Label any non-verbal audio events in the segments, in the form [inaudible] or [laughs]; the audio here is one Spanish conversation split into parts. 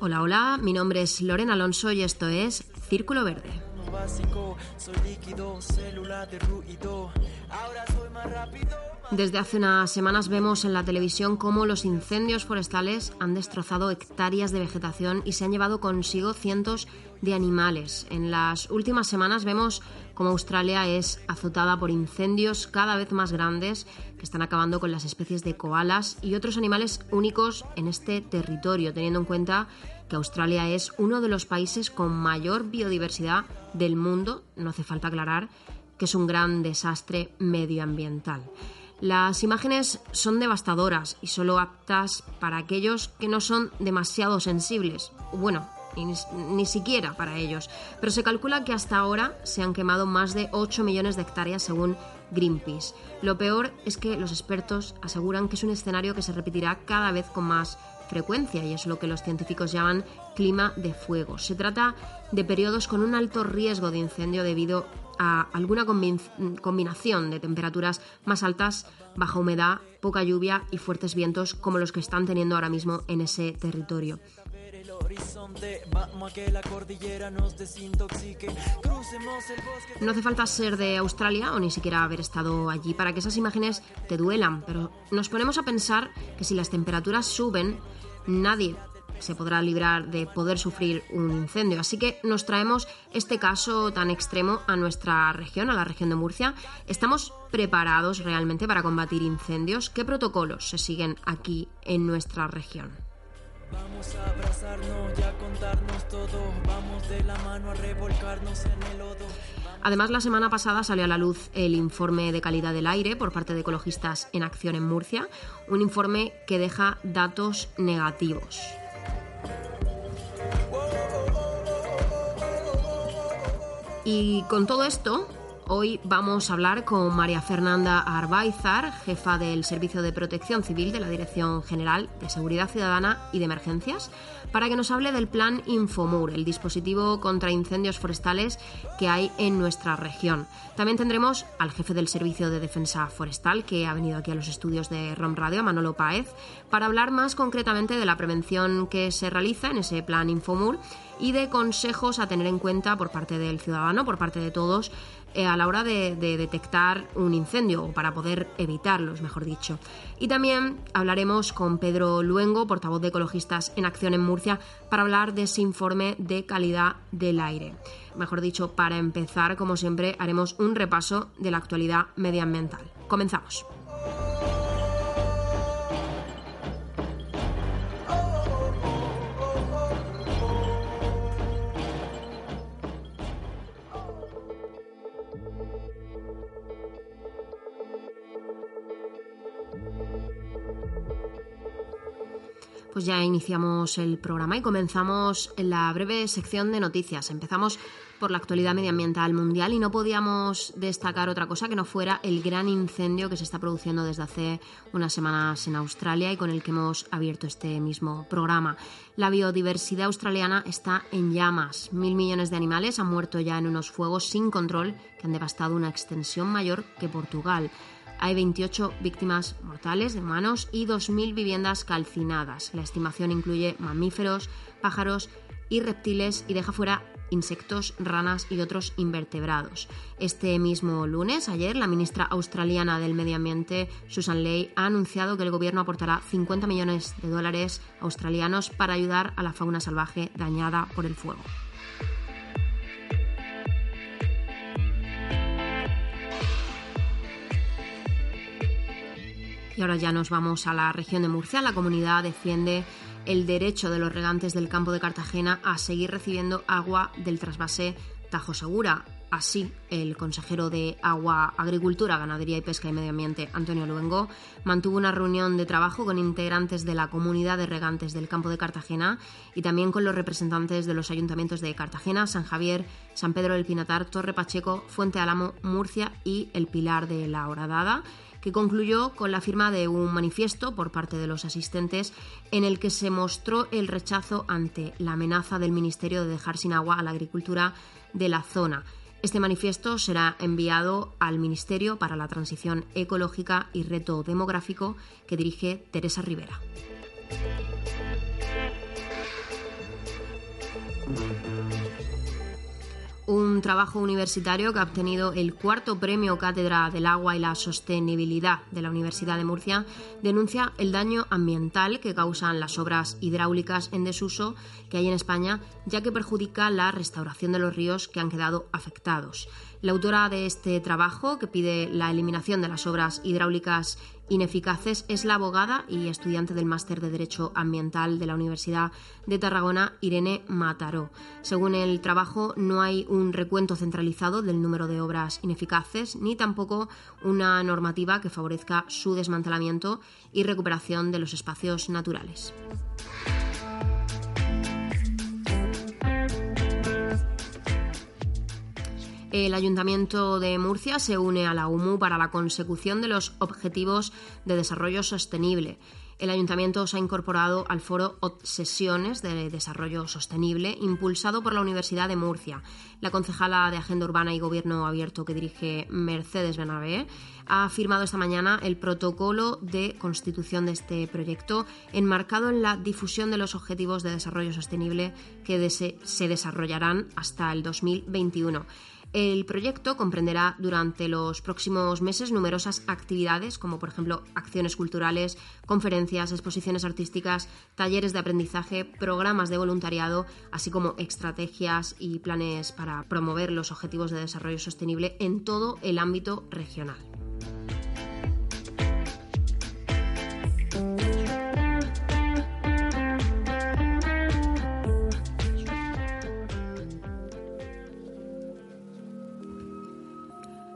Hola, hola, mi nombre es Lorena Alonso y esto es Círculo Verde. Desde hace unas semanas vemos en la televisión cómo los incendios forestales han destrozado hectáreas de vegetación y se han llevado consigo cientos de animales. En las últimas semanas vemos cómo Australia es azotada por incendios cada vez más grandes que están acabando con las especies de koalas y otros animales únicos en este territorio, teniendo en cuenta que Australia es uno de los países con mayor biodiversidad del mundo. No hace falta aclarar que es un gran desastre medioambiental. Las imágenes son devastadoras y solo aptas para aquellos que no son demasiado sensibles. Bueno, ni, ni, siquiera para ellos. Pero se calcula que hasta ahora se han quemado más de 8 millones de hectáreas según Greenpeace. Lo peor es que los expertos aseguran que es un escenario que se repetirá cada vez con más frecuencia y es lo que los científicos llaman clima de fuego. Se trata de periodos con un alto riesgo de incendio debido a alguna combinación de temperaturas más altas, baja humedad, poca lluvia y fuertes vientos como los que están teniendo ahora mismo en ese territorio. No hace falta ser de Australia o ni siquiera haber estado allí para que esas imágenes te duelan, pero nos ponemos a pensar que si las temperaturas suben, nadie se podrá librar de poder sufrir un incendio. Así que nos traemos este caso tan extremo a nuestra región, a la región de Murcia. ¿Estamos preparados realmente para combatir incendios? ¿Qué protocolos se siguen aquí en nuestra región? Vamos a abrazarnos y a contarnos todo. Vamos de la mano a revolcarnos en el lodo. Además, la semana pasada salió a la luz el informe de calidad del aire por parte de Ecologistas en Acción en Murcia, un informe que deja datos negativos. Y con todo esto, hoy vamos a hablar con María Fernanda Arbaizar, jefa del Servicio de Protección Civil de la Dirección General de Seguridad Ciudadana y de Emergencias, para que nos hable del plan Infomur, el dispositivo contra incendios forestales que hay en nuestra región. También tendremos al jefe del Servicio de Defensa Forestal, que ha venido aquí a los estudios de ROM Radio, Manolo Páez, para hablar más concretamente de la prevención que se realiza en ese plan Infomur y de consejos a tener en cuenta por parte del ciudadano, por parte de todos, a la hora de, de, detectar un incendio o para poder evitarlos, mejor dicho. Y también hablaremos con Pedro Luengo, portavoz de Ecologistas en Acción en Murcia, para hablar de ese informe de calidad del aire. Mejor dicho, para empezar, como siempre, haremos un repaso de la actualidad medioambiental. Comenzamos. Pues ya iniciamos el programa y comenzamos en la breve sección de noticias. Empezamos por la actualidad medioambiental mundial y no podíamos destacar otra cosa que no fuera el gran incendio que se está produciendo desde hace unas semanas en Australia y con el que hemos abierto este mismo programa. La biodiversidad australiana está en llamas. Mil millones de animales han muerto ya en unos fuegos sin control que han devastado una extensión mayor que Portugal. Hay 28 víctimas mortales de humanos y 2.000 viviendas calcinadas. La estimación incluye mamíferos, pájaros y reptiles y deja fuera insectos, ranas y otros invertebrados. Este mismo lunes, ayer, la ministra australiana del Medio Ambiente, Susan Ley, ha anunciado que el gobierno aportará 50 millones de dólares australianos para ayudar a la fauna salvaje dañada por el fuego. Y ahora ya nos vamos a la región de Murcia. La comunidad defiende el derecho de los regantes del campo de Cartagena a seguir recibiendo agua del trasvase Tajo Segura. Así, el consejero de Agua, Agricultura, Ganadería y Pesca y Medio Ambiente, Antonio Luengo, mantuvo una reunión de trabajo con integrantes de la comunidad de regantes del campo de Cartagena y también con los representantes de los ayuntamientos de Cartagena, San Javier, San Pedro del Pinatar, Torre Pacheco, Fuente Álamo, Murcia y El Pilar de la Horadada que concluyó con la firma de un manifiesto por parte de los asistentes en el que se mostró el rechazo ante la amenaza del Ministerio de dejar sin agua a la agricultura de la zona. Este manifiesto será enviado al Ministerio para la Transición Ecológica y Reto Demográfico que dirige Teresa Rivera. Un trabajo universitario que ha obtenido el cuarto premio Cátedra del Agua y la Sostenibilidad de la Universidad de Murcia, denuncia el daño ambiental que causan las obras hidráulicas en desuso que hay en España, ya que perjudica la restauración de los ríos que han quedado afectados. La autora de este trabajo, que pide la eliminación de las obras hidráulicas ineficaces, es la abogada y estudiante del Máster de Derecho Ambiental de la Universidad de Tarragona, Irene Mataró. Según el trabajo, no hay un recuento centralizado del número de obras ineficaces, ni tampoco una normativa que favorezca su desmantelamiento y recuperación de los espacios naturales. El Ayuntamiento de Murcia se une a la UMU para la consecución de los Objetivos de Desarrollo Sostenible. El Ayuntamiento se ha incorporado al foro Obsesiones de Desarrollo Sostenible, impulsado por la Universidad de Murcia. La concejala de Agenda Urbana y Gobierno Abierto que dirige Mercedes Benavé ha firmado esta mañana el protocolo de constitución de este proyecto, enmarcado en la difusión de los Objetivos de Desarrollo Sostenible que se desarrollarán hasta el 2021. El proyecto comprenderá durante los próximos meses numerosas actividades, como por ejemplo acciones culturales, conferencias, exposiciones artísticas, talleres de aprendizaje, programas de voluntariado, así como estrategias y planes para promover los objetivos de desarrollo sostenible en todo el ámbito regional.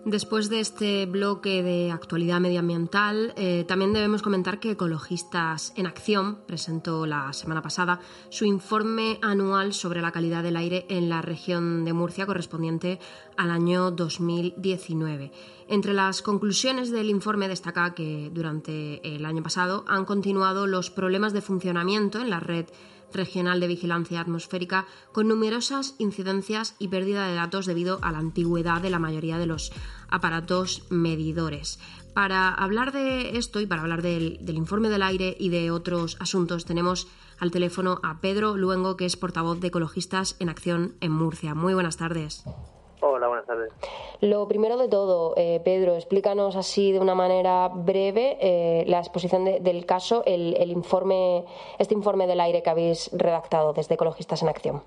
Después de este bloque de actualidad medioambiental, eh, también debemos comentar que Ecologistas en Acción presentó la semana pasada su informe anual sobre la calidad del aire en la región de Murcia correspondiente al año 2019. Entre las conclusiones del informe destaca que durante el año pasado han continuado los problemas de funcionamiento en la red Regional de Vigilancia Atmosférica con numerosas incidencias y pérdida de datos debido a la antigüedad de la mayoría de los aparatos medidores. Para hablar de esto y para hablar del, informe del aire y de otros asuntos tenemos al teléfono a Pedro Luengo, que es portavoz de Ecologistas en Acción en Murcia. Muy buenas tardes. Hola, buenas tardes. Lo primero de todo, eh, Pedro, explícanos así de una manera breve eh, la exposición del caso, el, informe, este informe del aire que habéis redactado desde Ecologistas en Acción.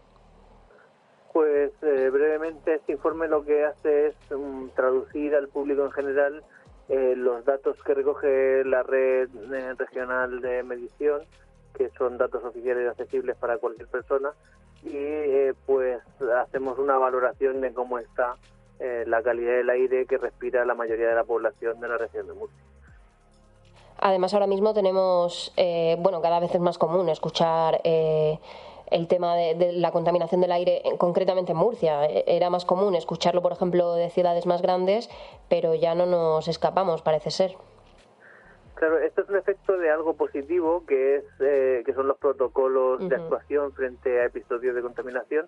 Pues eh, brevemente este informe lo que hace es um, traducir al público en general los datos que recoge la red regional de medición, que son datos oficiales y accesibles para cualquier persona, y eh, pues hacemos una valoración de cómo está eh, la calidad del aire que respira la mayoría de la población de la región de Murcia. Además, ahora mismo tenemos, eh, bueno, cada vez es más común escuchar el tema de, la contaminación del aire, concretamente en Murcia. Era más común escucharlo, por ejemplo, de ciudades más grandes, pero ya no nos escapamos, parece ser. Claro, esto es un efecto de algo positivo, que es eh, que son los protocolos de actuación frente a episodios de contaminación,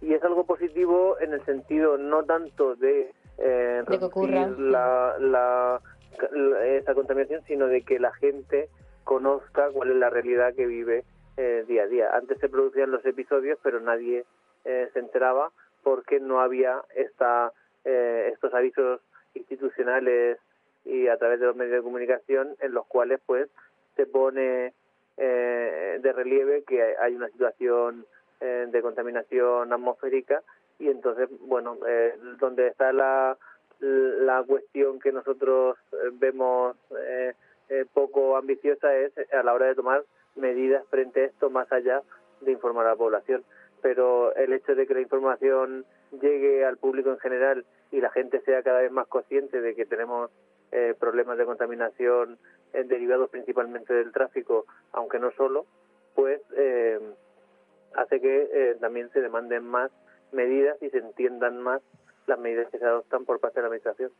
y es algo positivo en el sentido no tanto de, eh, la, la, esa contaminación, sino de que la gente conozca cuál es la realidad que vive eh, día a día. Antes se producían los episodios, pero nadie eh, se enteraba porque no había esta, estos avisos institucionales y a través de los medios de comunicación en los cuales pues se pone eh, de relieve que hay una situación eh, de contaminación atmosférica y entonces bueno eh, donde está la la cuestión que nosotros vemos poco ambiciosa es a la hora de tomar medidas frente a esto más allá de informar a la población. Pero el hecho de que la información llegue al público en general y la gente sea cada vez más consciente de que tenemos eh, problemas de contaminación eh, derivados principalmente del tráfico, aunque no solo, pues eh, hace que también se demanden más medidas y se entiendan más las medidas que se adoptan por parte de la Administración.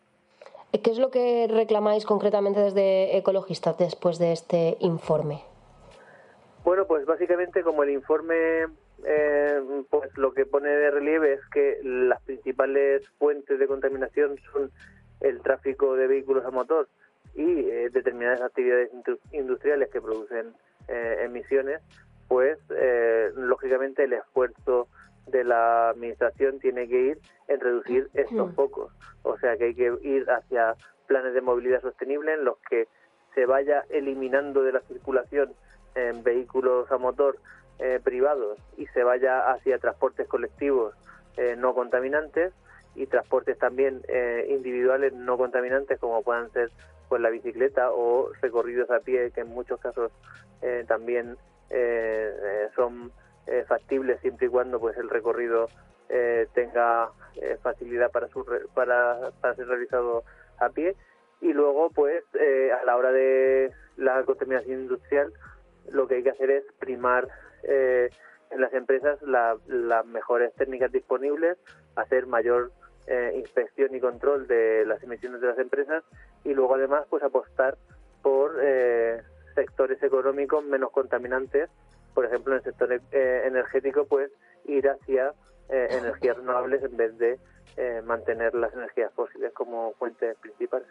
¿Qué es lo que reclamáis concretamente desde Ecologistas después de este informe? Bueno, pues básicamente como el informe eh, pues lo que pone de relieve es que las principales fuentes de contaminación son el tráfico de vehículos a motor y eh, determinadas actividades industriales que producen eh, emisiones, pues eh, lógicamente el esfuerzo de la administración tiene que ir en reducir estos focos. O sea que hay que ir hacia planes de movilidad sostenible en los que se vaya eliminando de la circulación en vehículos a motor privados y se vaya hacia transportes colectivos no contaminantes y transportes también eh, individuales no contaminantes como puedan ser pues la bicicleta o recorridos a pie que en muchos casos también son factibles siempre y cuando pues el recorrido tenga facilidad para, su, para, para ser realizado a pie. Y luego pues a la hora de la contaminación industrial lo que hay que hacer es primar eh, en las empresas las mejores técnicas disponibles, hacer mayor eh, inspección y control de las emisiones de las empresas y luego además pues apostar por eh, sectores económicos menos contaminantes, por ejemplo en el sector eh, energético pues ir hacia energías renovables en vez de mantener las energías fósiles como fuentes principales.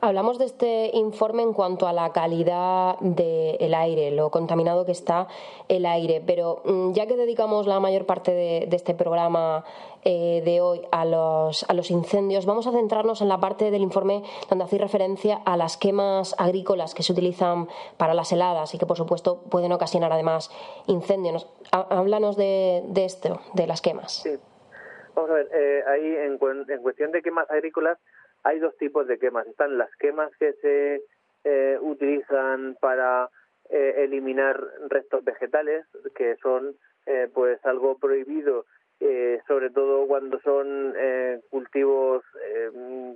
Hablamos de este informe en cuanto a la calidad del aire, lo contaminado que está el aire, pero mm, ya que dedicamos la mayor parte de, este programa eh, de hoy a los, a los incendios, vamos a centrarnos en la parte del informe donde hacéis referencia a las quemas agrícolas que se utilizan para las heladas y que, por supuesto, pueden ocasionar además incendios. Háblanos de, esto, de las quemas. Sí. Vamos a ver, eh, ahí en cuestión de quemas agrícolas, hay dos tipos de quemas. Están las quemas que se eh, utilizan para eh, eliminar restos vegetales, que son eh, pues algo prohibido, sobre todo cuando son cultivos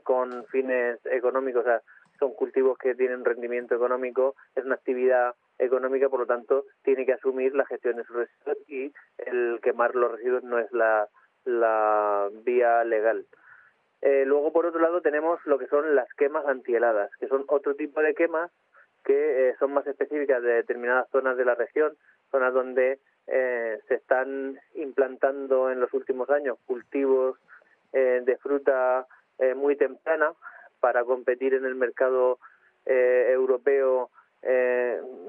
con fines económicos, o sea, son cultivos que tienen rendimiento económico, es una actividad económica, por lo tanto, tiene que asumir la gestión de sus residuos y el quemar los residuos no es la, la vía legal. Eh, luego, por otro lado, tenemos lo que son las quemas antiheladas, que son otro tipo de quemas que eh, son más específicas de determinadas zonas de la región, zonas donde eh, se están implantando en los últimos años cultivos de fruta muy temprana para competir en el mercado europeo,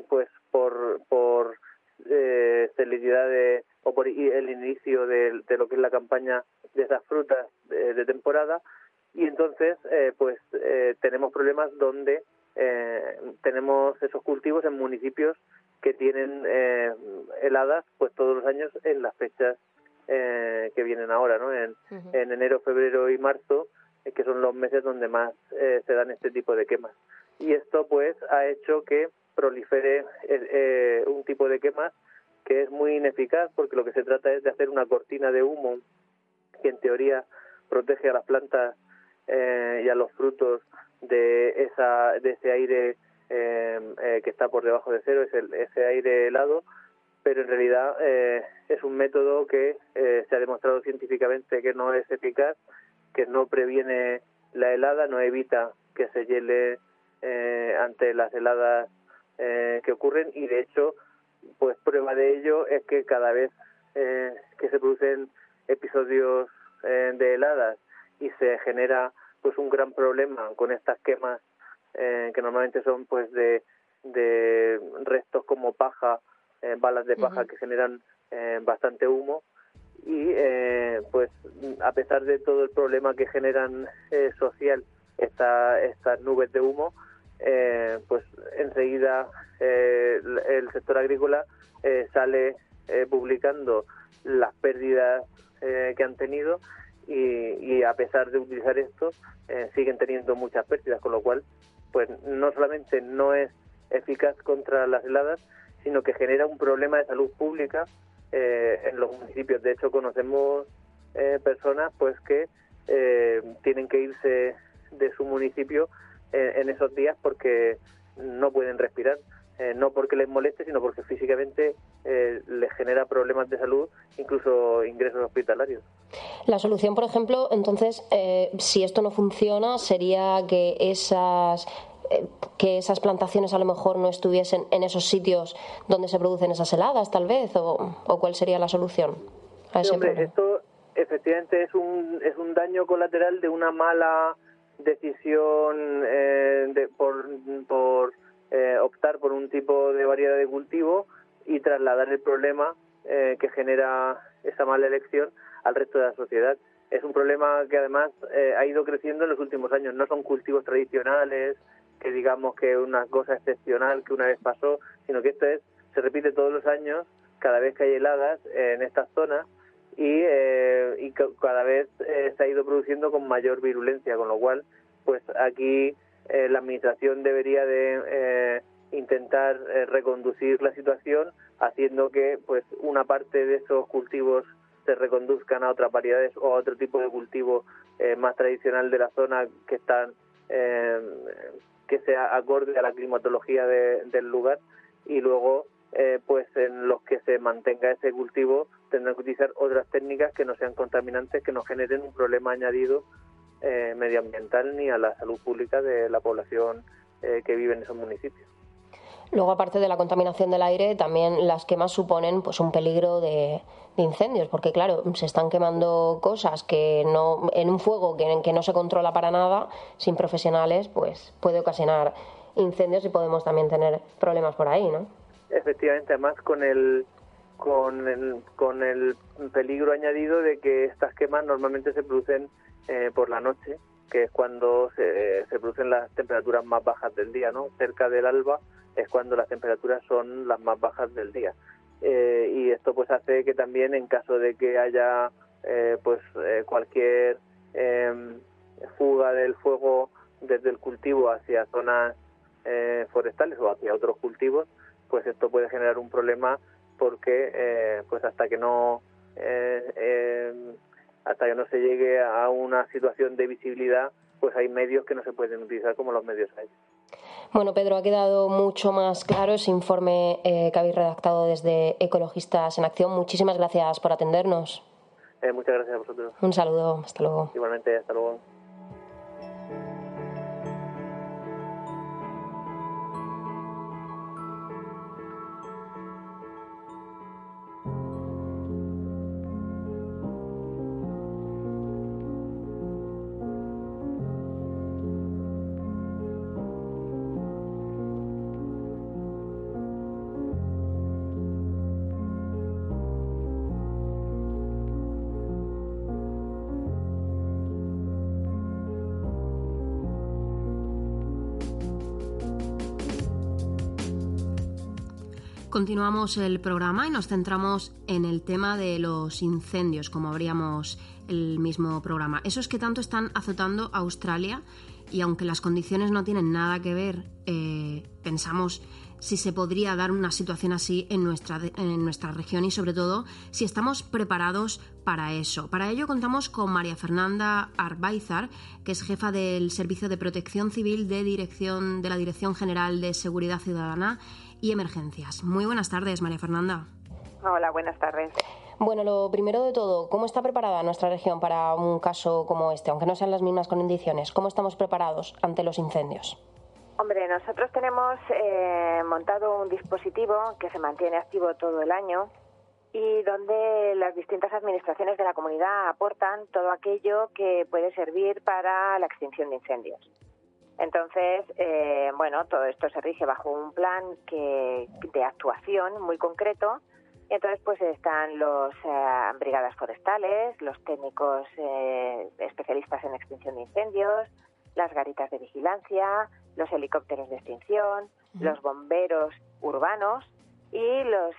pues por, por celeridad o por el inicio de, lo que es la campaña de esas frutas de, temporada y entonces eh, pues eh, tenemos problemas donde eh, tenemos esos cultivos en municipios que tienen heladas pues todos los años en las fechas que vienen ahora no en, en enero febrero y marzo que son los meses donde más se dan este tipo de quemas. Y esto pues ha hecho que prolifere un tipo de quemas que es muy ineficaz porque lo que se trata es de hacer una cortina de humo que en teoría protege a las plantas eh, y a los frutos de esa de ese aire eh, eh, que está por debajo de cero, es ese aire helado, pero en realidad es un método que se ha demostrado científicamente que no es eficaz, que no previene la helada, no evita que se hiele ante las heladas que ocurren y de hecho pues prueba de ello es que cada vez eh, que se producen episodios eh, de heladas y se genera pues un gran problema con estas quemas eh, que normalmente son pues de, de restos como paja, balas de paja que generan bastante humo. Y pues a pesar de todo el problema que generan social esta, estas nubes de humo eh, pues enseguida eh, el sector agrícola eh, sale publicando las pérdidas que han tenido y, a pesar de utilizar esto siguen teniendo muchas pérdidas, con lo cual pues no solamente no es eficaz contra las heladas, sino que genera un problema de salud pública en los municipios. De hecho, conocemos personas pues que tienen que irse de su municipio en esos días porque no pueden respirar. Eh, no porque les moleste, sino porque físicamente eh, les genera problemas de salud, incluso ingresos hospitalarios. La solución, por ejemplo, entonces, eh, si esto no funciona, sería que esas que esas plantaciones a lo mejor no estuviesen en esos sitios donde se producen esas heladas, tal vez, o, cuál sería la solución a ese Esto efectivamente es un, es un daño colateral de una mala decisión de, por, por eh, optar por un tipo de variedad de cultivo y trasladar el problema eh, que genera esa mala elección al resto de la sociedad. Es un problema que además eh, ha ido creciendo en los últimos años. No son cultivos tradicionales, que digamos que es una cosa excepcional que una vez pasó, sino que esto es, se repite todos los años, cada vez que hay heladas en estas zonas y, y cada vez se ha ido produciendo con mayor virulencia, con lo cual, pues aquí eh, la administración debería de eh, intentar eh, reconducir la situación haciendo que pues una parte de esos cultivos se reconduzcan a otras variedades o a otro tipo de cultivo más tradicional de la zona que están que sea acorde a la climatología del lugar. Y luego pues en los que se mantenga ese cultivo tendrán que utilizar otras técnicas que no sean contaminantes que no generen un problema añadido eh, medioambiental ni a la salud pública de la población eh, que vive en esos municipios. Luego, aparte de la contaminación del aire, también las quemas suponen pues un peligro de, incendios, porque claro, se están quemando cosas que no, en un fuego que, que no se controla para nada, sin profesionales, pues puede ocasionar incendios y podemos también tener problemas por ahí, ¿no? Efectivamente, además con el con el, con el peligro añadido de que estas quemas normalmente se producen eh, por la noche, que es cuando se, se, producen las temperaturas más bajas del día, ¿no? Cerca del alba es cuando las temperaturas son las más bajas del día. Eh, y esto pues hace que también en caso de que haya eh, pues cualquier em, fuga del fuego desde el cultivo hacia zonas forestales o hacia otros cultivos, pues esto puede generar un problema porque pues hasta que no em, hasta que no se llegue a una situación de visibilidad, pues hay medios que no se pueden utilizar como los medios hay. Bueno, Pedro, ha quedado mucho más claro ese informe eh, que habéis redactado desde Ecologistas en Acción. Muchísimas gracias por atendernos. Eh, muchas gracias a vosotros. Un saludo, hasta luego. Igualmente, hasta luego. Continuamos el programa y nos centramos en el tema de los incendios, como abríamos el mismo programa. Esos que tanto están azotando a Australia y aunque las condiciones no tienen nada que ver, eh, pensamos si se podría dar una situación así en nuestra, en nuestra región y sobre todo si estamos preparados para eso. Para ello contamos con María Fernanda Arbaizar, que es jefa del Servicio de Protección Civil de, Dirección, de la Dirección General de Seguridad Ciudadana y emergencias. Muy buenas tardes, María Fernanda. Hola, buenas tardes. Bueno, lo primero de todo, ¿cómo está preparada nuestra región para un caso como este, aunque no sean las mismas condiciones? ¿Cómo estamos preparados ante los incendios? Hombre, nosotros tenemos eh, montado un dispositivo que se mantiene activo todo el año y donde las distintas administraciones de la comunidad aportan todo aquello que puede servir para la extinción de incendios. Entonces, eh, bueno, todo esto se rige bajo un plan que, de actuación muy concreto. Y entonces, pues están los eh, brigadas forestales, los técnicos eh, especialistas en extinción de incendios, las garitas de vigilancia, los helicópteros de extinción, los bomberos urbanos y los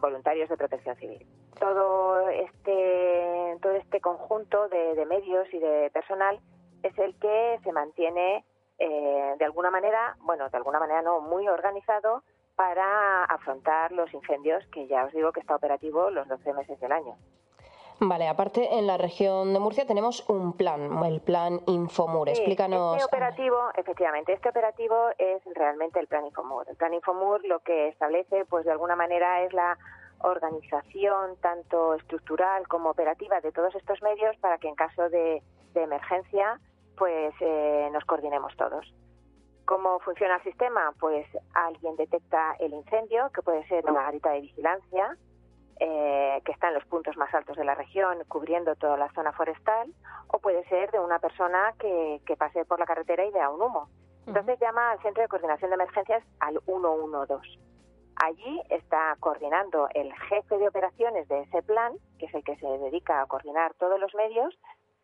voluntarios de protección civil. Todo este, todo este conjunto de medios y de personal es el que se mantiene eh, de alguna manera, bueno, de alguna manera no, muy organizado para afrontar los incendios que ya os digo que está operativo los 12 meses del año. Vale, aparte en la región de Murcia tenemos un plan, el plan Infomur. Explícanos. Este operativo, efectivamente, este operativo es realmente el plan Infomur. El plan Infomur lo que establece, pues de alguna manera, es la organización tanto estructural como operativa de todos estos medios para que en caso de, emergencia, pues eh, nos coordinemos todos. ¿Cómo funciona el sistema? Pues alguien detecta el incendio, que puede ser una garita de vigilancia, eh, que está en los puntos más altos de la región, cubriendo toda la zona forestal, o puede ser de una persona que, pase por la carretera y vea un humo. Entonces llama al Centro de Coordinación de Emergencias al 112. Allí está coordinando el jefe de operaciones de ese plan, que es el que se dedica a coordinar todos los medios,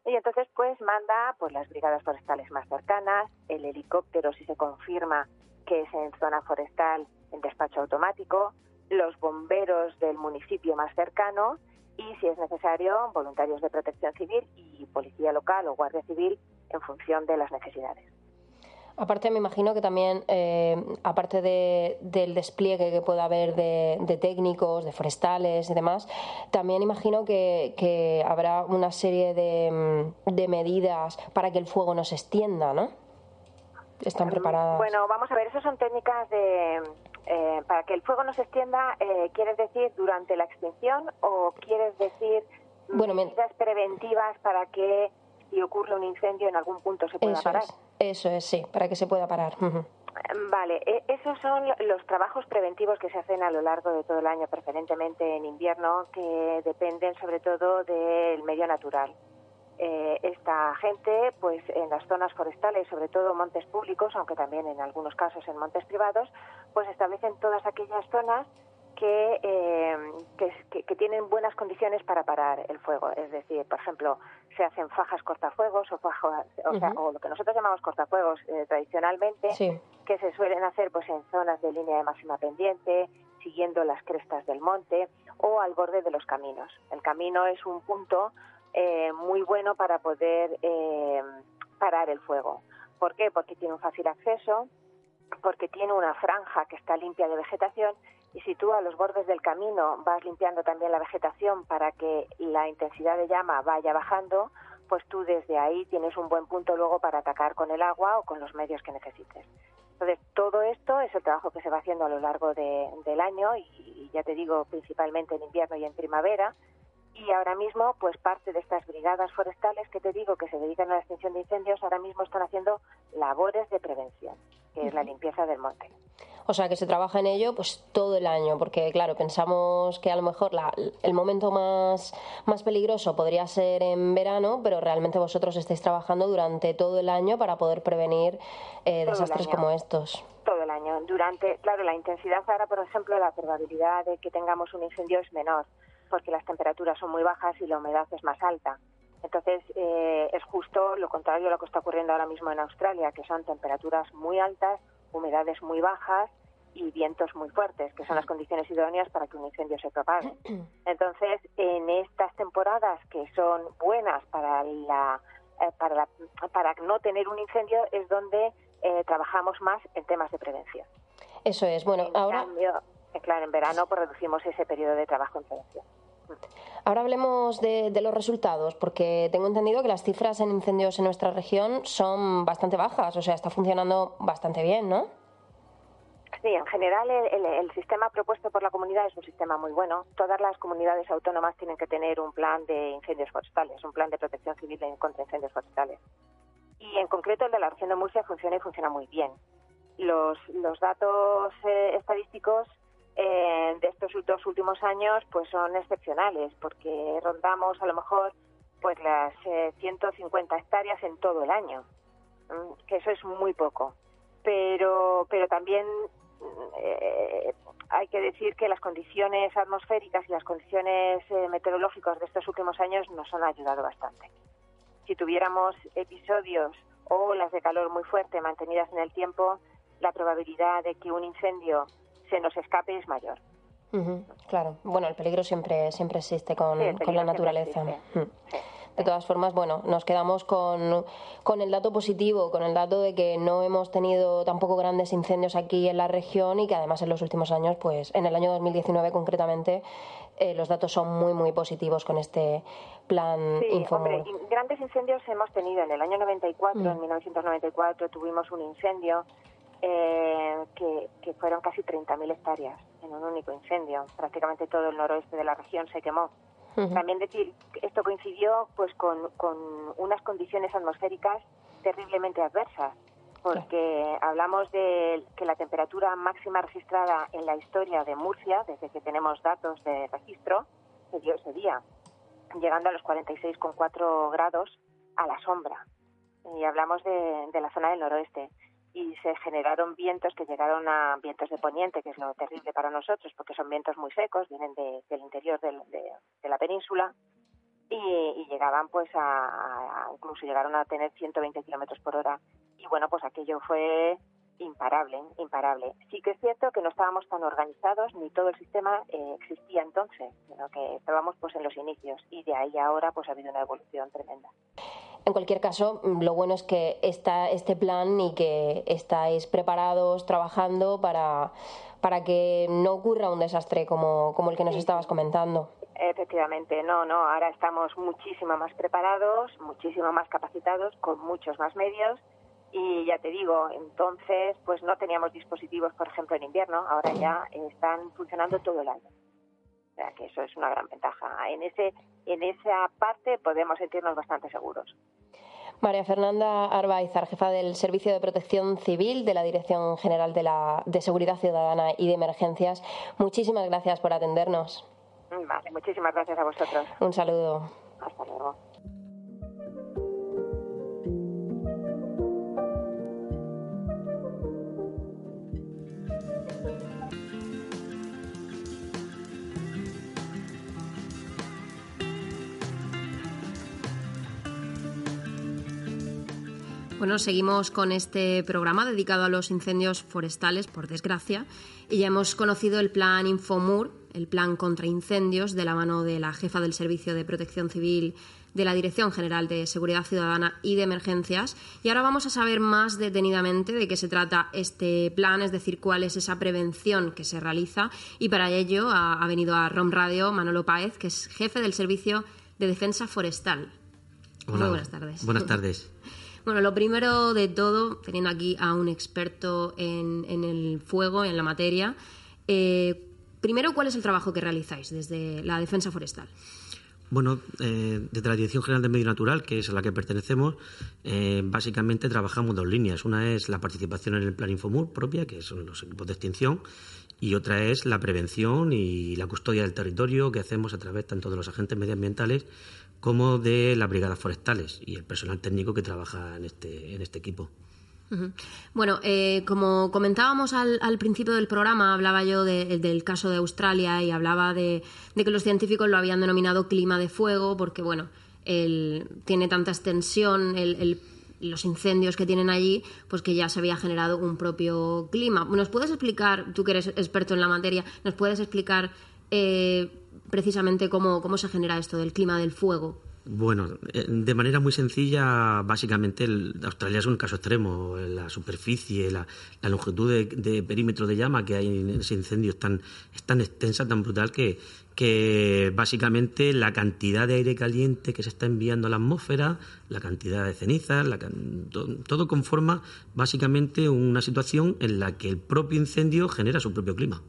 y entonces pues manda pues las brigadas forestales más cercanas, el helicóptero si se confirma que es en zona forestal en despacho automático, los bomberos del municipio más cercano y, si es necesario, voluntarios de protección civil y policía local o guardia civil en función de las necesidades. Aparte, me imagino que también, eh, aparte del despliegue que pueda haber de, técnicos, de forestales y demás, también imagino que, habrá una serie de, de, medidas para que el fuego no se extienda, ¿no? ¿Están preparadas? Bueno, vamos a ver, esas son técnicas de, eh, para que el fuego no se extienda, eh, ¿quieres decir durante la extinción o quieres decir medidas preventivas para que si ocurre un incendio en algún punto se pueda parar? eso es, sí, para que se pueda parar. Vale, e, esos son los trabajos preventivos que se hacen a lo largo de todo el año, preferentemente en invierno, que dependen sobre todo del medio natural. Eh, esta gente, pues en las zonas forestales, sobre todo montes públicos, aunque también en algunos casos en montes privados, pues establecen todas aquellas zonas que, eh, que, tienen buenas condiciones para parar el fuego. Es decir, por ejemplo, se hacen fajas cortafuegos o, fajas, o, lo que nosotros llamamos cortafuegos eh, tradicionalmente, que se suelen hacer pues en zonas de línea de máxima pendiente, siguiendo las crestas del monte o al borde de los caminos. El camino es un punto eh, muy bueno para poder eh, parar el fuego. ¿Por qué? Porque tiene un fácil acceso, porque tiene una franja que está limpia de vegetación y si tú a los bordes del camino vas limpiando también la vegetación para que la intensidad de llama vaya bajando, pues tú desde ahí tienes un buen punto luego para atacar con el agua o con los medios que necesites. Entonces, todo esto es el trabajo que se va haciendo a lo largo del año y, ya te digo, principalmente en invierno y en primavera, y ahora mismo pues parte de estas brigadas forestales que te digo que se dedican a la extinción de incendios ahora mismo están haciendo labores de prevención que es la limpieza del monte. O sea que se trabaja en ello pues todo el año porque claro pensamos que a lo mejor el momento más más peligroso podría ser en verano pero realmente vosotros estáis trabajando durante todo el año para poder prevenir eh, desastres como estos. Todo el año. Durante claro la intensidad ahora por ejemplo la probabilidad de que tengamos un incendio es menor porque las temperaturas son muy bajas y la humedad es más alta. Entonces, eh, es justo lo contrario a lo que está ocurriendo ahora mismo en Australia, que son temperaturas muy altas, humedades muy bajas y vientos muy fuertes, que son las condiciones idóneas para que un incendio se propague. [clears throat] Entonces, en estas temporadas que son buenas para la, eh, para, para no tener un incendio es donde eh, trabajamos más en temas de prevención. Eso es. Bueno, ahora. claro, en verano pues reducimos ese periodo de trabajo en prevención. Ahora hablemos de, los resultados, porque tengo entendido que las cifras en incendios en nuestra región son bastante bajas, o sea, está funcionando bastante bien, ¿no? Sí, en general el, sistema propuesto por la comunidad es un sistema muy bueno. Todas las comunidades autónomas tienen que tener un plan de incendios forestales, un plan de protección civil contra incendios forestales. Y en concreto el de la región de Murcia funciona y funciona muy bien. Los, datos eh, estadísticos eh, de estos dos últimos años pues son excepcionales porque rondamos a lo mejor pues las 150 eh, hectáreas en todo el año que eso es muy poco. Pero pero también eh, hay que decir que las condiciones atmosféricas y las condiciones meteorológicas de estos últimos años nos han ayudado bastante. Si tuviéramos episodios o olas de calor muy fuerte mantenidas en el tiempo la probabilidad de que un incendio se nos escape es mayor. claro, bueno, el peligro siempre, siempre existe con, la naturaleza. De todas formas, bueno, nos quedamos con, con el dato positivo, con el dato de que no hemos tenido tampoco grandes incendios aquí en la región y que además en los últimos años, pues en el año 2019 concretamente, eh, los datos son muy, muy positivos con este plan sí, hombre, grandes incendios hemos tenido. En el año 94, en 1994, mm. tuvimos un incendio eh, que, que fueron casi 30.000 hectáreas en un único incendio. Prácticamente todo el noroeste de la región se quemó. También decir esto coincidió pues con, con unas condiciones atmosféricas terriblemente adversas, porque hablamos de que la temperatura máxima registrada en la historia de Murcia, desde que tenemos datos de registro, se dio ese día, llegando a los 46,4 grados a la sombra. Y hablamos de, de la zona del noroeste y se generaron vientos que llegaron a vientos de poniente, que es lo terrible para nosotros, porque son vientos muy secos, vienen del interior de, la península y, llegaban pues a, incluso llegaron a tener 120 kilómetros por hora. Y bueno, pues aquello fue imparable, imparable. Sí que es cierto que no estábamos tan organizados ni todo el sistema eh, existía entonces, sino que estábamos pues en los inicios y de ahí ahora pues ha habido una evolución tremenda. En cualquier caso, lo bueno es que está este plan y que estáis preparados, trabajando para, para que no ocurra un desastre como, como el que nos estabas comentando. Efectivamente, no, no, ahora estamos muchísimo más preparados, muchísimo más capacitados, con muchos más medios y ya te digo, entonces pues no teníamos dispositivos, por ejemplo, en invierno, ahora ya están funcionando todo el año. O sea que eso es una gran ventaja. En ese en esa parte podemos sentirnos bastante seguros. María Fernanda Arbaizar, jefa del Servicio de Protección Civil de la Dirección General de, la, de Seguridad Ciudadana y de Emergencias, muchísimas gracias por atendernos. Vale, muchísimas gracias a vosotros. Un saludo. Hasta luego. Bueno, seguimos con este programa dedicado a los incendios forestales, por desgracia, y ya hemos conocido el plan Infomur, el plan contra incendios, de la mano de la jefa del Servicio de Protección Civil de la Dirección General de Seguridad Ciudadana y de Emergencias. Y ahora vamos a saber más detenidamente de qué se trata este plan, es decir, cuál es esa prevención que se realiza. Y para ello ha, venido a ROM Radio Manolo Páez, que es jefe del Servicio de Defensa Forestal. Hola, Muy buenas tardes. Buenas tardes. Bueno, lo primero de todo, teniendo aquí a un experto en, el fuego, en la materia, eh, primero, ¿cuál es el trabajo que realizáis desde la defensa forestal? Bueno, eh, desde la Dirección General de Medio Natural, que es a la que pertenecemos, eh, básicamente trabajamos dos líneas. Una es la participación en el Plan Infomur propia, que son los equipos de extinción, y otra es la prevención y la custodia del territorio que hacemos a través tanto de los agentes medioambientales como de las brigadas forestales y el personal técnico que trabaja en este, en este equipo. Bueno, eh, como comentábamos al, principio del programa, hablaba yo del caso de Australia y hablaba de, que los científicos lo habían denominado clima de fuego porque, bueno, tiene tanta extensión los incendios que tienen allí, pues que ya se había generado un propio clima. ¿Nos puedes explicar, tú que eres experto en la materia, nos puedes explicar eh, precisamente cómo, cómo se genera esto del clima del fuego. Bueno, eh, de manera muy sencilla, básicamente Australia es un caso extremo. La superficie, la, longitud de, perímetro de llama que hay en ese incendio es tan, tan extensa, tan brutal, que, que básicamente la cantidad de aire caliente que se está enviando a la atmósfera, la cantidad de cenizas, todo conforma básicamente una situación en la que el propio incendio genera su propio clima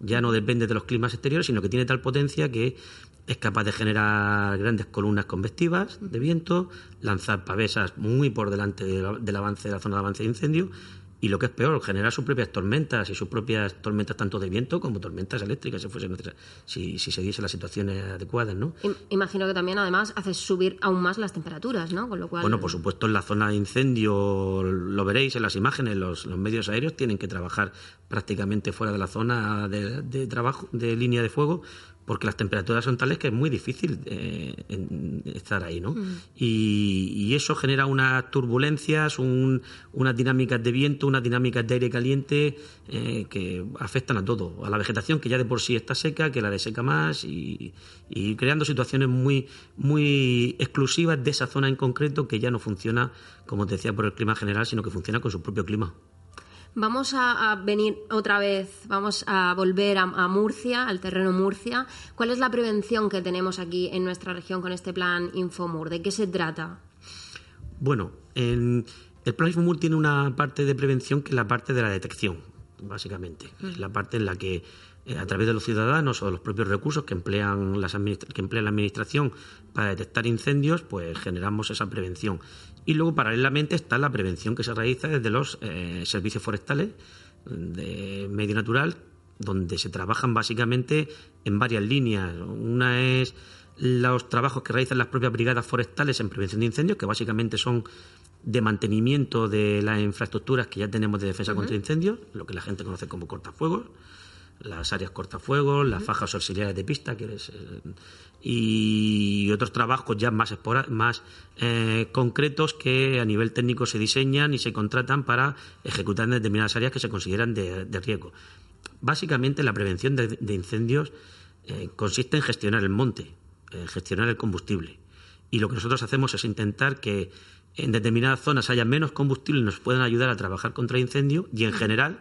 ya no depende de los climas exteriores, sino que tiene tal potencia que es capaz de generar grandes columnas convectivas de viento, lanzar pavesas muy por delante del avance de la zona de avance de incendio y lo que es peor, generar sus propias tormentas y sus propias tormentas tanto de viento como tormentas eléctricas si, fuese si, si se diese las situaciones adecuadas, ¿no? Imagino que también además hace subir aún más las temperaturas, ¿no? Con lo cual... Bueno, por supuesto en la zona de incendio lo veréis en las imágenes, los, medios aéreos tienen que trabajar prácticamente fuera de la zona de, trabajo de línea de fuego porque las temperaturas son tales que es muy difícil eh, estar ahí, ¿no? Y, eso genera unas turbulencias, unas dinámicas de viento, unas dinámicas de aire caliente eh, que afectan a todo, a la vegetación que ya de por sí está seca, que la deseca más y, y creando situaciones muy, muy exclusivas de esa zona en concreto que ya no funciona, como te decía, por el clima general, sino que funciona con su propio clima. Vamos a, venir otra vez, vamos a volver a, Murcia, al terreno Murcia. ¿Cuál es la prevención que tenemos aquí en nuestra región con este plan Infomur? ¿De qué se trata? Bueno, el plan Infomur tiene una parte de prevención que es la parte de la detección, básicamente. Es la parte en la que a través de los ciudadanos o de los propios recursos que emplean, las que emplea la Administración para detectar incendios, pues generamos esa prevención. Y luego, paralelamente, está la prevención que se realiza desde los eh, servicios forestales de medio natural, donde se trabajan básicamente en varias líneas. Una es los trabajos que realizan las propias brigadas forestales en prevención de incendios, que básicamente son de mantenimiento de las infraestructuras que ya tenemos de defensa contra incendios, lo que la gente conoce como cortafuegos las áreas cortafuegos, las fajas auxiliares de pista, que eh, y otros trabajos ya más, más eh, concretos que a nivel técnico se diseñan y se contratan para ejecutar en determinadas áreas que se consideran de, riesgo. Básicamente la prevención de, incendios eh, consiste en gestionar el monte, en gestionar el combustible. Y lo que nosotros hacemos es intentar que en determinadas zonas haya menos combustible y nos puedan ayudar a trabajar contra el incendio y en general,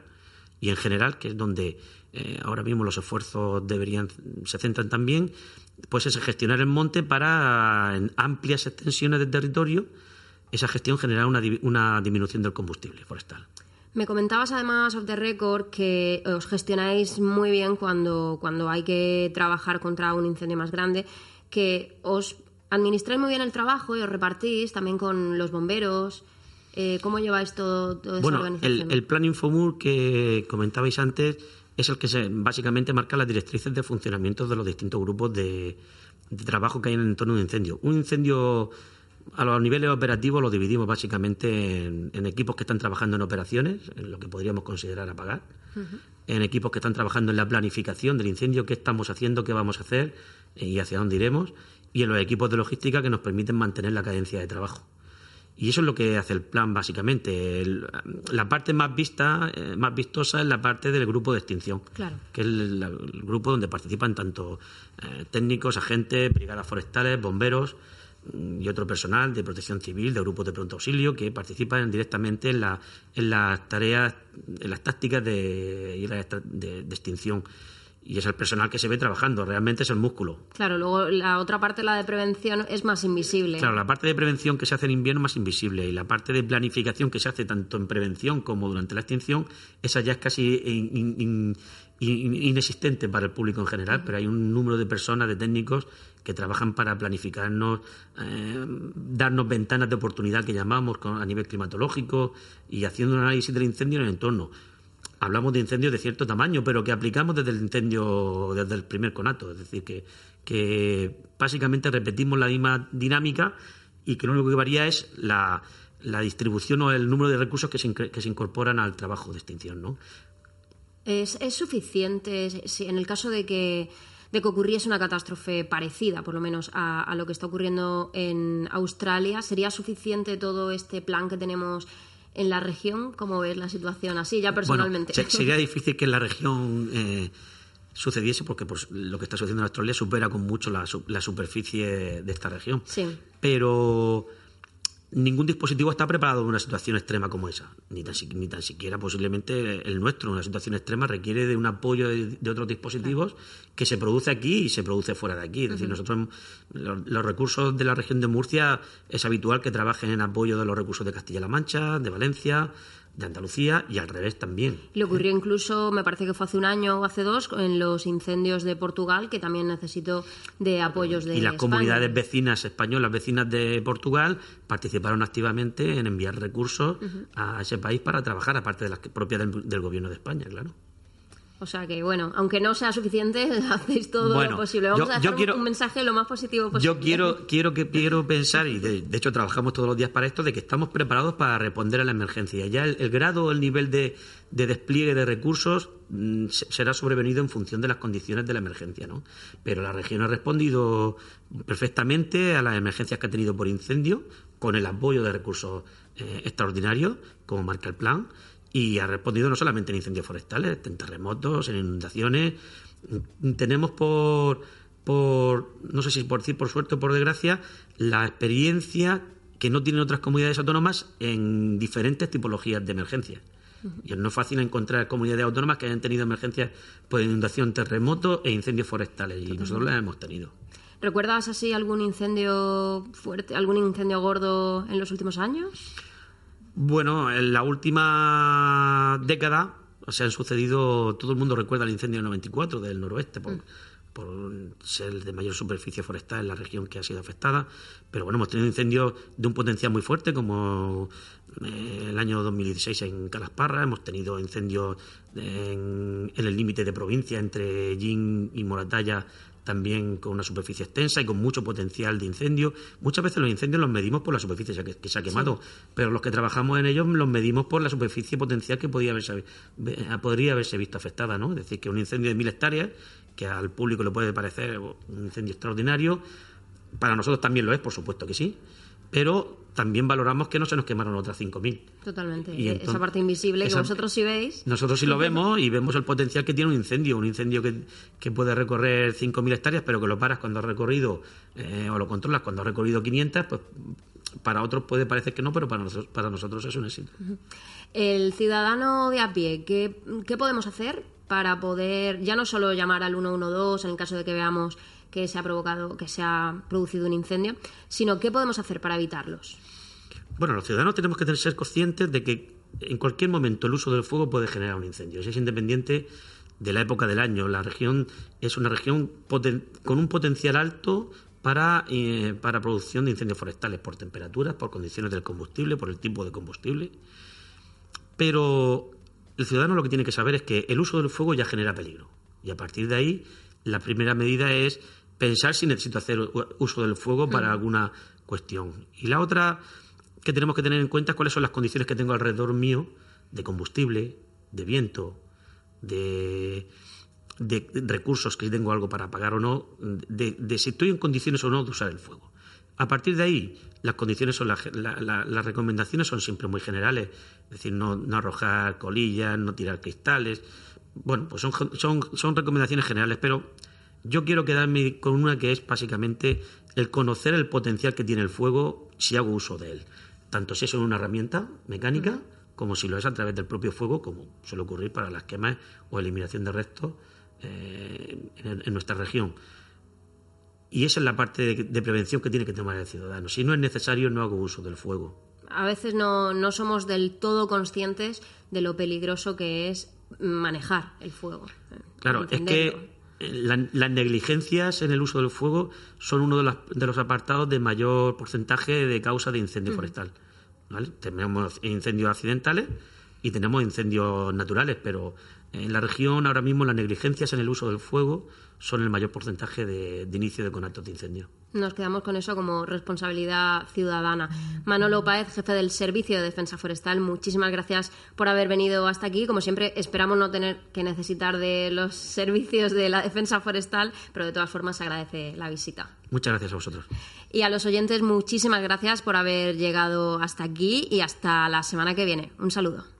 y en general, que es donde eh, ahora mismo los esfuerzos deberían se centran también pues es gestionar el monte para en amplias extensiones de territorio esa gestión generar una, una disminución del combustible forestal. Me comentabas además of the record que os gestionáis muy bien cuando, cuando hay que trabajar contra un incendio más grande, que os administráis muy bien el trabajo y os repartís también con los bomberos. Eh, ¿Cómo lleváis todo, toda bueno, organización? El, el plan Infomur que comentabais antes es el que se, básicamente marca las directrices de funcionamiento de los distintos grupos de, trabajo que hay en el entorno de un incendio. Un incendio a los niveles operativos lo dividimos básicamente en, equipos que están trabajando en operaciones, en lo que podríamos considerar apagar, en equipos que están trabajando en la planificación del incendio, qué estamos haciendo, qué vamos a hacer y hacia dónde iremos, y en los equipos de logística que nos permiten mantener la cadencia de trabajo. Y eso es lo que hace el plan, básicamente. la parte más vista, eh, más vistosa es la parte del grupo de extinción, que es el, grupo donde participan tanto eh, técnicos, agentes, brigadas forestales, bomberos mm, y otro personal de protección civil, de grupos de pronto auxilio, que participan directamente en, la, en las tareas, en las tácticas de, de extinción y es el personal que se ve trabajando, realmente es el músculo. Claro, luego la otra parte, la de prevención, es más invisible. Claro, la parte de prevención que se hace en invierno es más invisible y la parte de planificación que se hace tanto en prevención como durante la extinción, esa ya es casi inexistente para el público en general, pero hay un número de personas, de técnicos que trabajan para planificarnos, eh, darnos ventanas de oportunidad que llamamos a nivel climatológico y haciendo un análisis del incendio en el entorno hablamos de incendios de cierto tamaño, pero que aplicamos desde el incendio, desde el primer conato. Es decir, que, que básicamente repetimos la misma dinámica y que lo único que varía es la, la distribución o el número de recursos que se, que se incorporan al trabajo de extinción. ¿no? ¿Es, ¿Es, suficiente, si en el caso de que, de que ocurriese una catástrofe parecida, por lo menos, a, a lo que está ocurriendo en Australia, sería suficiente todo este plan que tenemos en la región, ¿cómo ves la situación así ya personalmente? sería [laughs] difícil que en la región eh, sucediese porque pues, lo que está sucediendo en Australia supera con mucho la, la superficie de esta región. Sí. Pero ningún dispositivo está preparado para una situación extrema como esa, ni tan, ni tan siquiera posiblemente el nuestro. Una situación extrema requiere de un apoyo de, otros dispositivos que se produce aquí y se produce fuera de aquí. Es decir, nosotros, los, recursos de la región de Murcia es habitual que trabajen en apoyo de los recursos de Castilla-La Mancha, de Valencia, de Andalucía y al revés también. Le ocurrió incluso, me parece que fue hace un año o hace dos, en los incendios de Portugal, que también necesitó de apoyos de Y las comunidades vecinas españolas, vecinas de Portugal, participaron activamente en enviar recursos a ese país para trabajar, aparte de las propias del, del gobierno de España, claro. O sea que, bueno, aunque no sea suficiente, [laughs] hacéis todo lo posible. Vamos a dejar un mensaje lo más positivo posible. Yo quiero, quiero, que, quiero pensar, y de, hecho trabajamos todos los días para esto, de que estamos preparados para responder a la emergencia. Ya el, grado o el nivel de, despliegue de recursos mm, será sobrevenido en función de las condiciones de la emergencia, ¿no? Pero la región ha respondido perfectamente a las emergencias que ha tenido por incendio, con el apoyo de recursos eh, extraordinarios, como marca el plan y ha respondido no solamente en incendios forestales, en terremotos, en inundaciones. Tenemos por, por no sé si por decir por suerte o por desgracia, la experiencia que no tienen otras comunidades autónomas en diferentes tipologías de emergencias. Y no es fácil encontrar comunidades autónomas que hayan tenido emergencias por inundación, terremoto e incendios forestales, y nosotros las hemos tenido. ¿Recuerdas así algún incendio fuerte, algún incendio gordo en los últimos años? Bueno, en la última década se han sucedido, todo el mundo recuerda el incendio del 94 del noroeste, por, mm. ser de mayor superficie forestal en la región que ha sido afectada, pero bueno, hemos tenido incendios de un potencial muy fuerte, como eh, el año 2016 en Calasparra, hemos tenido incendios en, en el límite de provincia entre Yin y Moratalla también con una superficie extensa y con mucho potencial de incendio. Muchas veces los incendios los medimos por la superficie que, se ha quemado, pero los que trabajamos en ellos los medimos por la superficie potencial que podía haberse, podría haberse visto afectada. ¿no? Es decir, que un incendio de mil hectáreas, que al público le puede parecer un incendio extraordinario, para nosotros también lo es, por supuesto que sí, pero también valoramos que no se nos quemaron otras 5.000. Totalmente. Y esa parte invisible que vosotros sí veis. Nosotros sí lo [laughs] vemos y vemos el potencial que tiene un incendio. Un incendio que, que puede recorrer 5.000 hectáreas, pero que lo paras cuando has recorrido, eh, o lo controlas cuando has recorrido 500, pues para otros puede parecer que no, pero para nosotros, para nosotros es un éxito. El ciudadano de a pie, ¿qué, ¿qué podemos hacer para poder ya no solo llamar al 112 en el caso de que veamos que se ha provocado, que se ha producido un incendio, sino qué podemos hacer para evitarlos. Bueno, los ciudadanos tenemos que ser conscientes de que en cualquier momento el uso del fuego puede generar un incendio. Es independiente de la época del año. La región es una región con un potencial alto para, eh, para producción de incendios forestales, por temperaturas, por condiciones del combustible, por el tipo de combustible. Pero el ciudadano lo que tiene que saber es que el uso del fuego ya genera peligro. Y a partir de ahí, la primera medida es pensar si necesito hacer uso del fuego para alguna cuestión. Y la otra que tenemos que tener en cuenta es cuáles son las condiciones que tengo alrededor mío de combustible, de viento, de, recursos que tengo algo para pagar o no, de, si estoy en condiciones o no de usar el fuego. A partir de ahí, las condiciones son las recomendaciones son siempre muy generales, es decir, no, no arrojar colillas, no tirar cristales. Bueno, pues son, son, son recomendaciones generales, pero yo quiero quedarme con una que es básicamente el conocer el potencial que tiene el fuego si hago uso de él. Tanto si es una herramienta mecánica como si lo es a través del propio fuego, como suele ocurrir para las quemas o eliminación de restos eh, en, nuestra región. Y esa es la parte de, prevención que tiene que tomar el ciudadano. Si no es necesario, no hago uso del fuego. A veces no, no somos del todo conscientes de lo peligroso que es manejar el fuego. Claro, es que las negligencias en el uso del fuego son uno de los, apartados de mayor porcentaje de causa de incendio forestal. Tenemos incendios accidentales y tenemos incendios naturales, pero en la región ahora mismo las negligencias en el uso del fuego son el mayor porcentaje de, inicio de conatos de incendio. Nos quedamos con eso como responsabilidad ciudadana. Manolo Páez, jefe del Servicio de Defensa Forestal, muchísimas gracias por haber venido hasta aquí. Como siempre, esperamos no tener que necesitar de los servicios de la defensa forestal, pero de todas formas agradece la visita. Muchas gracias a vosotros. Y a los oyentes, muchísimas gracias por haber llegado hasta aquí y hasta la semana que viene. Un saludo.